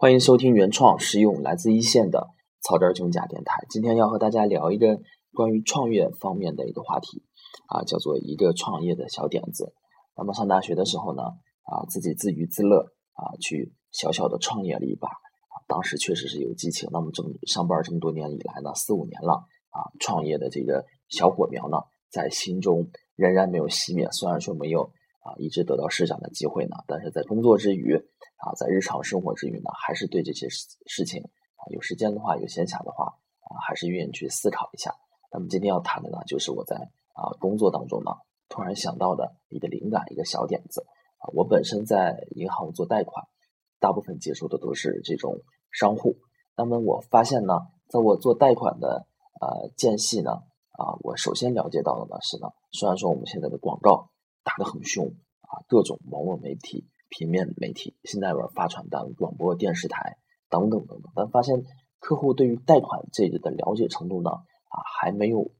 欢迎收听原创实用来自一线的草根穷家电台。今天要和大家聊一个关于创业方面的一个话题啊，叫做一个创业的小点子。那么上大学的时候呢，啊，自己自娱自乐啊，去小小的创业了一把啊，当时确实是有激情。那么这么上班这么多年以来呢，四五年了啊，创业的这个小火苗呢，在心中仍然没有熄灭。虽然说没有。啊，一直得到施展的机会呢，但是在工作之余，啊，在日常生活之余呢，还是对这些事事情啊，有时间的话，有闲暇的话，啊，还是愿意去思考一下。那么今天要谈的呢，就是我在啊工作当中呢，突然想到的一个灵感，一个小点子。啊，我本身在银行做贷款，大部分接触的都是这种商户。那么我发现呢，在我做贷款的呃间隙呢，啊，我首先了解到的呢是呢，虽然说我们现在的广告。打得很凶啊！各种网络媒体、平面媒体，现在玩发传单、广播电视台等等等等。但发现客户对于贷款这个的了解程度呢，啊，还没有，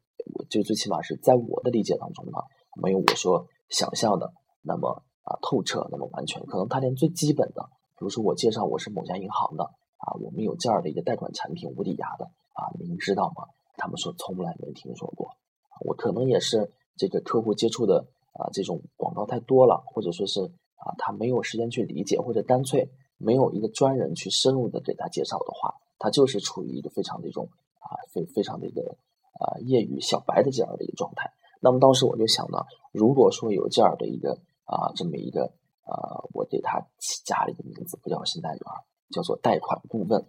就最起码是在我的理解当中呢，没有我说想象的那么啊透彻，那么完全。可能他连最基本的，比如说我介绍我是某家银行的啊，我们有这样的一个贷款产品，无抵押的啊，您知道吗？他们说从来没听说过。我可能也是这个客户接触的。啊，这种广告太多了，或者说是啊，他没有时间去理解，或者干脆没有一个专人去深入的给他介绍的话，他就是处于一个非常的一种啊，非非常的一个啊业余小白的这样的一个状态。那么当时我就想呢，如果说有这样的一个啊这么一个啊，我给他起加了一个名字，不叫信贷员，叫做贷款顾问，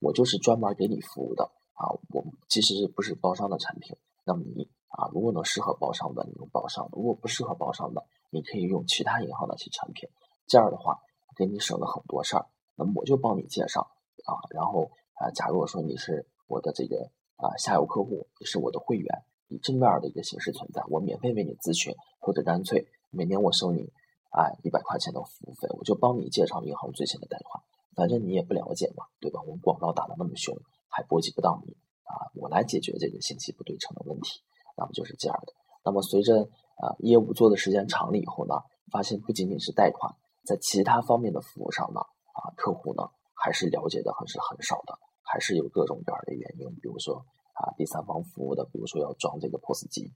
我就是专门给你服务的啊。我其实不是包商的产品，那么你。啊，如果能适合包商的，你用包商；如果不适合包商的，你可以用其他银行的一些产品。这样的话，给你省了很多事儿。那么我就帮你介绍啊，然后啊，假如说你是我的这个啊下游客户，你是我的会员，以正面的一个形式存在，我免费为你咨询，或者干脆每年我收你啊一百块钱的服务费，我就帮你介绍银行最新的贷款。反正你也不了解嘛，对吧？我们广告打的那么凶，还波及不到你啊，我来解决这个信息不对称的问题。那么就是这样的。那么随着啊业务做的时间长了以后呢，发现不仅仅是贷款，在其他方面的服务上呢，啊客户呢还是了解的还是很少的，还是有各种各样的原因。比如说啊第三方服务的，比如说要装这个 POS 机，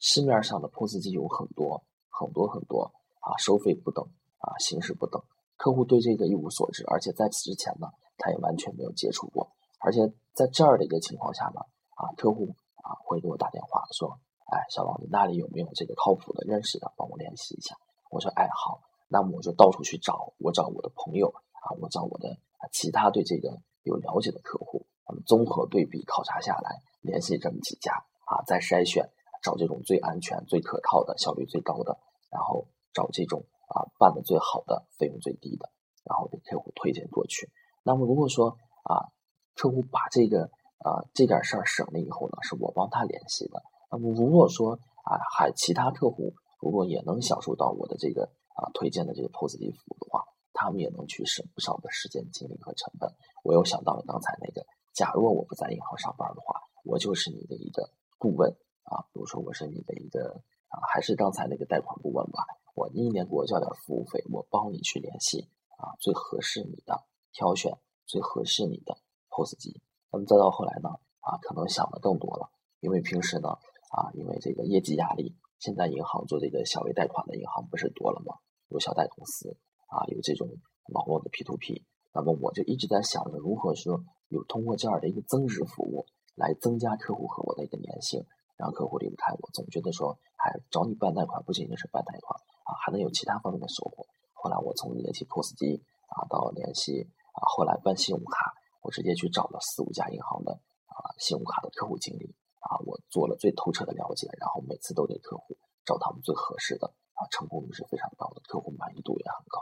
市面上的 POS 机有很多很多很多啊，收费不等啊，形式不等，客户对这个一无所知，而且在此之前呢，他也完全没有接触过，而且在这儿的一个情况下呢，啊客户。啊，会给我打电话说，哎，小王，你那里有没有这个靠谱的、认识的，帮我联系一下？我说，哎，好，那么我就到处去找，我找我的朋友啊，我找我的其他对这个有了解的客户，那么综合对比考察下来，联系这么几家啊，再筛选，找这种最安全、最可靠的、效率最高的，然后找这种啊办的最好的、费用最低的，然后给客户推荐过去。那么如果说啊，客户把这个。啊，这点事儿省了以后呢，是我帮他联系的。那么如果说啊，还其他客户如果也能享受到我的这个啊推荐的这个 POS 机服务的话，他们也能去省不少的时间、精力和成本。我又想到了刚才那个，假如我不在银行上班的话，我就是你的一个顾问啊，比如说我是你的一个啊，还是刚才那个贷款顾问吧，我一年给我交点服务费，我帮你去联系啊最合适你的，挑选最合适你的 POS 机。那么再到后来呢，啊，可能想的更多了，因为平时呢，啊，因为这个业绩压力，现在银行做这个小微贷款的银行不是多了吗？有小贷公司，啊，有这种网络的 P to P，那么我就一直在想着如何说有通过这样的一个增值服务来增加客户和我的一个粘性，让客户离不开我。总觉得说，还找你办贷款不仅仅是办贷款，啊，还能有其他方面的收获。后来我从联系 POS 机，啊，到联系啊，后来办信用卡。我直接去找了四五家银行的啊信用卡的客户经理啊，我做了最透彻的了解，然后每次都给客户找他们最合适的啊，成功率是非常高的，客户满意度也很高。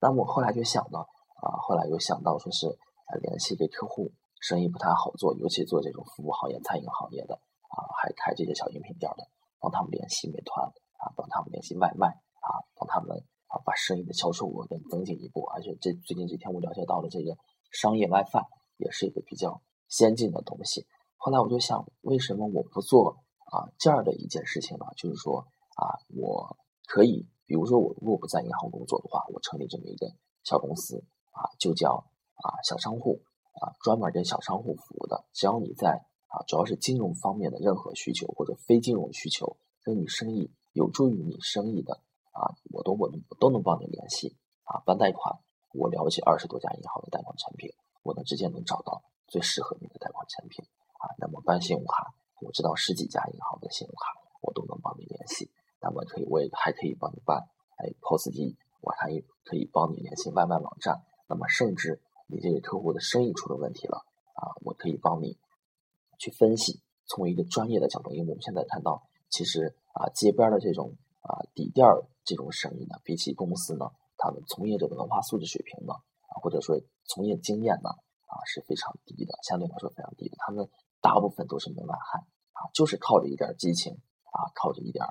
那我后来就想到啊，后来又想到说是联系给客户生意不太好做，尤其做这种服务行业、餐饮行业的啊，还开这些小饮品店的，帮他们联系美团啊，帮他们联系外卖啊，帮他们啊把生意的销售额更增进一步。而且这最近几天我了解到了这个商业 WiFi。也是一个比较先进的东西。后来我就想，为什么我不做啊这样的一件事情呢？就是说啊，我可以，比如说我如果不在银行工作的话，我成立这么一个小公司啊，就叫啊小商户啊专门给小商户服务的，只要你在啊主要是金融方面的任何需求或者非金融需求，跟你生意有助于你生意的啊，我都我我都能帮你联系啊办贷款。我了解二十多家银行的贷款产品，我能直接能找到最适合你的贷款产品啊。那么办信用卡，我知道十几家银行的信用卡，我都能帮你联系。那么可以，我也还可以帮你办哎 POS 机，我还可以帮你联系外卖网站。那么甚至你这个客户的生意出了问题了啊，我可以帮你去分析，从一个专业的角度，因为我们现在看到，其实啊街边的这种啊底店这种生意呢，比起公司呢。他们从业者的文化素质水平呢，啊，或者说从业经验呢，啊是非常低的，相对来说非常低的。他们大部分都是门外汉，啊，就是靠着一点激情，啊，靠着一点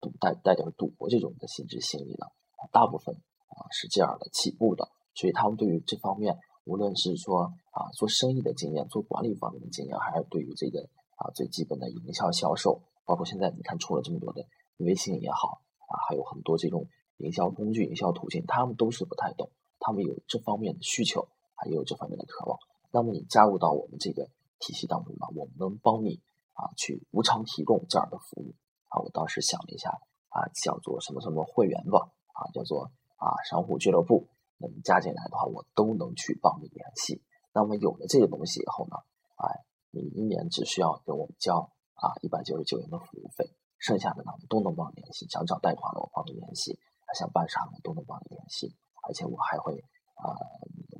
赌带带点赌博这种的心智心理的，大部分啊是这样的起步的。所以他们对于这方面，无论是说啊做生意的经验、做管理方面的经验，还是对于这个啊最基本的营销销售，包括现在你看出了这么多的微信也好，啊，还有很多这种。营销工具、营销途径，他们都是不太懂，他们有这方面的需求，啊，也有这方面的渴望。那么你加入到我们这个体系当中呢，我们能帮你啊去无偿提供这样的服务啊。我当时想了一下啊，叫做什么什么会员吧啊，叫做啊商户俱乐部。那么加进来的话，我都能去帮你联系。那么有了这个东西以后呢，哎，你一年只需要给我们交啊一百九十九元的服务费，剩下的呢我都能帮你联系。想找贷款的，我帮你联系。想办啥我都能帮你联系，而且我还会啊，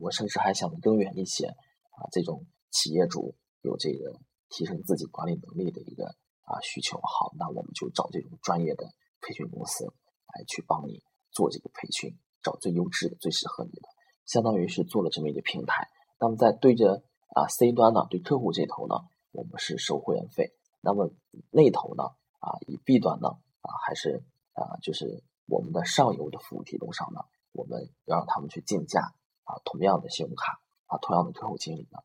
我甚至还想更远一些啊，这种企业主有这个提升自己管理能力的一个啊需求，好，那我们就找这种专业的培训公司来去帮你做这个培训，找最优质的、最适合你的，相当于是做了这么一个平台。那么在对着啊 C 端呢，对客户这头呢，我们是收会员费，那么那头呢啊，以 B 端呢啊，还是啊就是。我们的上游的服务提供商呢，我们要让他们去竞价啊，同样的信用卡啊，同样的客户经理呢，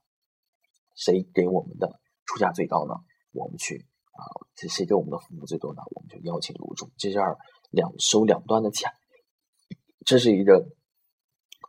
谁给我们的出价最高呢？我们去啊，谁谁给我们的服务最多呢？我们就邀请入驻，这样两收两端的钱，这是一个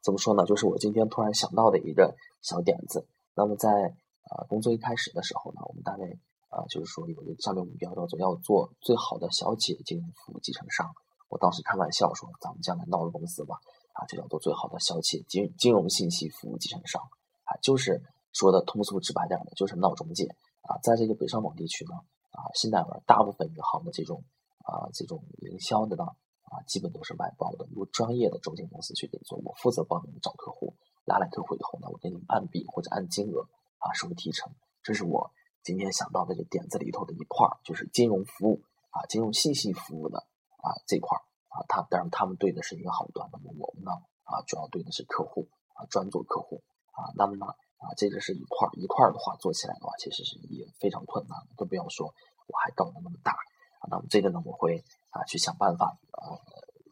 怎么说呢？就是我今天突然想到的一个小点子。那么在啊工作一开始的时候呢，我们单位啊就是说有一个战略目标，叫做要做最好的小企业金融服务集成商。我当时开玩笑说：“咱们将来闹个公司吧，啊，就叫做最好的小企金金融信息服务集成商，啊，就是说的通俗直白点的，就是闹中介啊。在这个北上广地区呢，啊，信贷门大部分银行的这种啊这种营销的呢，啊，基本都是外包的，由专业的中介公司去给做。我负责帮你们找客户，拉来客户以后呢，我给你们按笔或者按金额啊收提成。这是我今天想到的这点子里头的一块，就是金融服务啊，金融信息服务的。”啊，这块啊，他当然他们对的是一个好端，那么我们呢啊，主要对的是客户啊，专做客户啊。那么呢啊，这个是一块一块的话，做起来的话，其实是也非常困难，更不要说我还搞得那么大啊。那么这个呢，我会啊去想办法啊，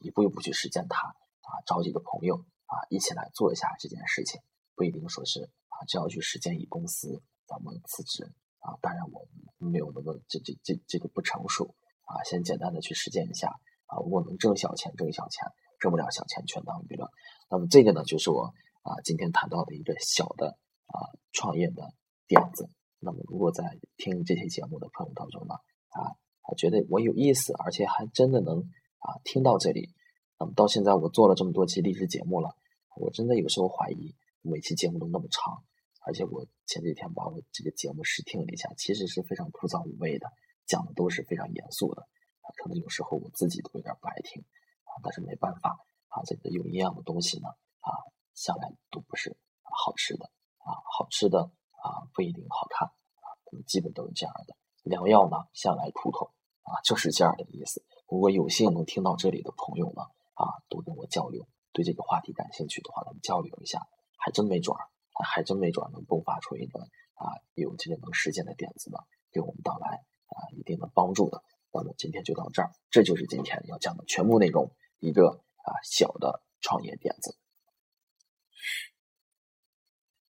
一步一步去实践它啊，找几个朋友啊，一起来做一下这件事情，不一定说是啊，就要去实践一公司咱们辞职啊。当然我没有那么这这这这个不成熟。啊，先简单的去实践一下啊，如果能挣小钱，挣小钱；挣不了小钱，全当娱乐。那么这个呢，就是我啊今天谈到的一个小的啊创业的点子。那么如果在听这些节目的朋友当中呢，啊，觉得我有意思，而且还真的能啊听到这里，那么到现在我做了这么多期励志节目了，我真的有时候怀疑每期节目都那么长，而且我前几天把我这个节目试听了一下，其实是非常枯燥无味的。讲的都是非常严肃的啊，可能有时候我自己都有点不爱听啊，但是没办法啊，这个有营养的东西呢啊，向来都不是好吃的啊，好吃的啊不一定好看啊，基本都是这样的。良药呢向来苦口啊，就是这样的意思。如果有幸能听到这里的朋友呢啊，多跟我交流，对这个话题感兴趣的话，咱们交流一下，还真没准儿，还真没准儿能迸发出一个啊有这个能实践的点子呢，给我们带来。啊，一定的帮助的。那么今天就到这儿，这就是今天要讲的全部内容，一个啊小的创业点子。